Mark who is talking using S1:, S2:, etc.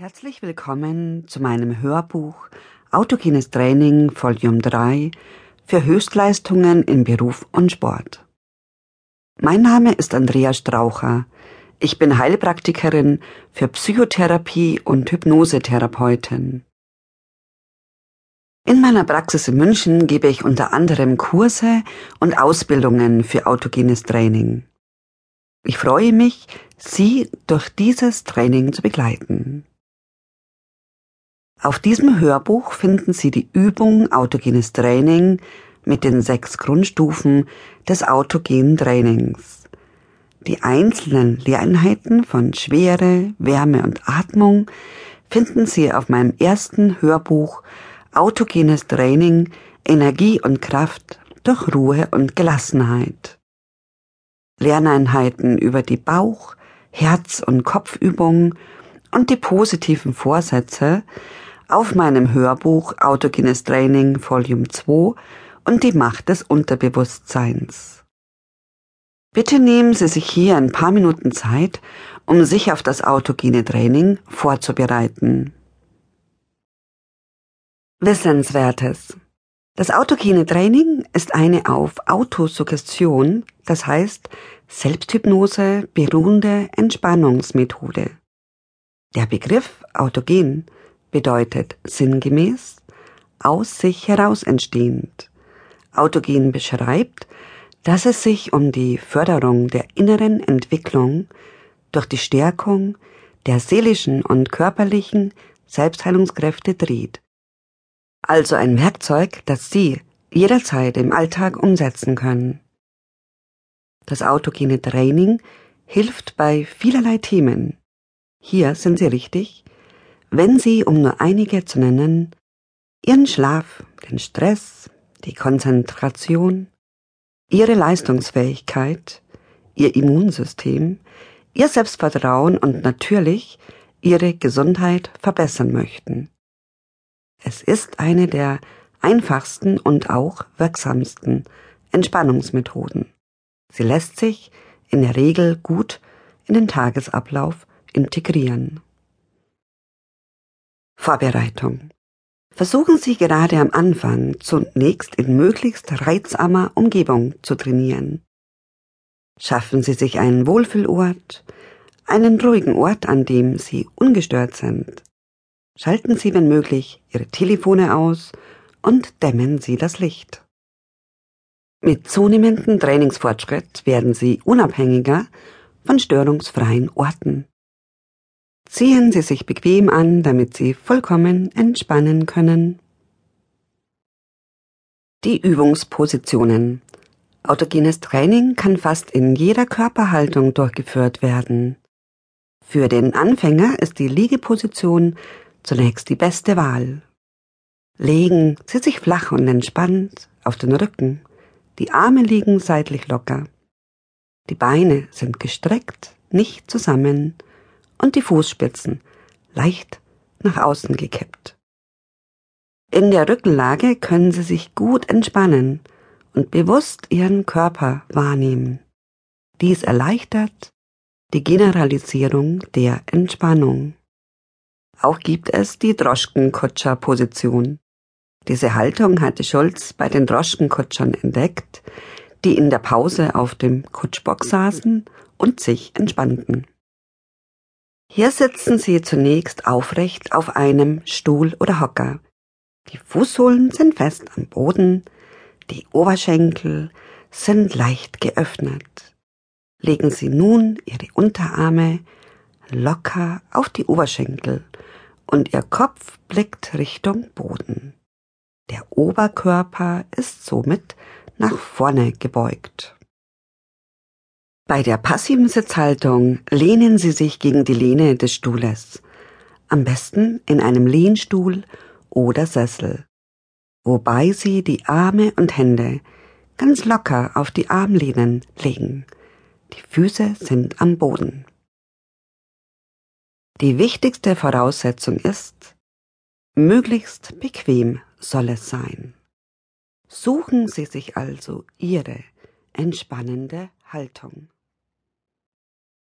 S1: Herzlich willkommen zu meinem Hörbuch Autogenes Training Volume 3 für Höchstleistungen in Beruf und Sport. Mein Name ist Andrea Straucher. Ich bin Heilpraktikerin für Psychotherapie und Hypnosetherapeutin. In meiner Praxis in München gebe ich unter anderem Kurse und Ausbildungen für autogenes Training. Ich freue mich, Sie durch dieses Training zu begleiten. Auf diesem Hörbuch finden Sie die Übung Autogenes Training mit den sechs Grundstufen des autogenen Trainings. Die einzelnen Lehreinheiten von Schwere, Wärme und Atmung finden Sie auf meinem ersten Hörbuch Autogenes Training Energie und Kraft durch Ruhe und Gelassenheit. Lerneinheiten über die Bauch-, Herz- und Kopfübungen und die positiven Vorsätze auf meinem Hörbuch Autogenes Training Volume 2 und die Macht des Unterbewusstseins. Bitte nehmen Sie sich hier ein paar Minuten Zeit, um sich auf das autogene Training vorzubereiten. Wissenswertes. Das autogene Training ist eine auf Autosuggestion, das heißt Selbsthypnose beruhende Entspannungsmethode. Der Begriff autogen bedeutet sinngemäß aus sich heraus entstehend. Autogen beschreibt, dass es sich um die Förderung der inneren Entwicklung durch die Stärkung der seelischen und körperlichen Selbstheilungskräfte dreht. Also ein Werkzeug, das Sie jederzeit im Alltag umsetzen können. Das autogene Training hilft bei vielerlei Themen. Hier sind Sie richtig, wenn Sie, um nur einige zu nennen, Ihren Schlaf, den Stress, die Konzentration, Ihre Leistungsfähigkeit, Ihr Immunsystem, Ihr Selbstvertrauen und natürlich Ihre Gesundheit verbessern möchten. Es ist eine der einfachsten und auch wirksamsten Entspannungsmethoden. Sie lässt sich in der Regel gut in den Tagesablauf integrieren. Vorbereitung. Versuchen Sie gerade am Anfang zunächst in möglichst reizarmer Umgebung zu trainieren. Schaffen Sie sich einen Wohlfühlort, einen ruhigen Ort, an dem Sie ungestört sind. Schalten Sie, wenn möglich, Ihre Telefone aus und dämmen Sie das Licht. Mit zunehmendem Trainingsfortschritt werden Sie unabhängiger von störungsfreien Orten. Ziehen Sie sich bequem an, damit Sie vollkommen entspannen können. Die Übungspositionen. Autogenes Training kann fast in jeder Körperhaltung durchgeführt werden. Für den Anfänger ist die Liegeposition zunächst die beste Wahl. Legen Sie sich flach und entspannt auf den Rücken. Die Arme liegen seitlich locker. Die Beine sind gestreckt, nicht zusammen und die Fußspitzen leicht nach außen gekippt. In der Rückenlage können Sie sich gut entspannen und bewusst Ihren Körper wahrnehmen. Dies erleichtert die Generalisierung der Entspannung. Auch gibt es die Droschkenkutscher-Position. Diese Haltung hatte Schulz bei den Droschkenkutschern entdeckt, die in der Pause auf dem Kutschbock saßen und sich entspannten. Hier sitzen Sie zunächst aufrecht auf einem Stuhl oder Hocker. Die Fußsohlen sind fest am Boden, die Oberschenkel sind leicht geöffnet. Legen Sie nun Ihre Unterarme locker auf die Oberschenkel und Ihr Kopf blickt Richtung Boden. Der Oberkörper ist somit nach vorne gebeugt. Bei der passiven Sitzhaltung lehnen Sie sich gegen die Lehne des Stuhles, am besten in einem Lehnstuhl oder Sessel, wobei Sie die Arme und Hände ganz locker auf die Armlehnen legen. Die Füße sind am Boden. Die wichtigste Voraussetzung ist, möglichst bequem soll es sein. Suchen Sie sich also Ihre entspannende Haltung.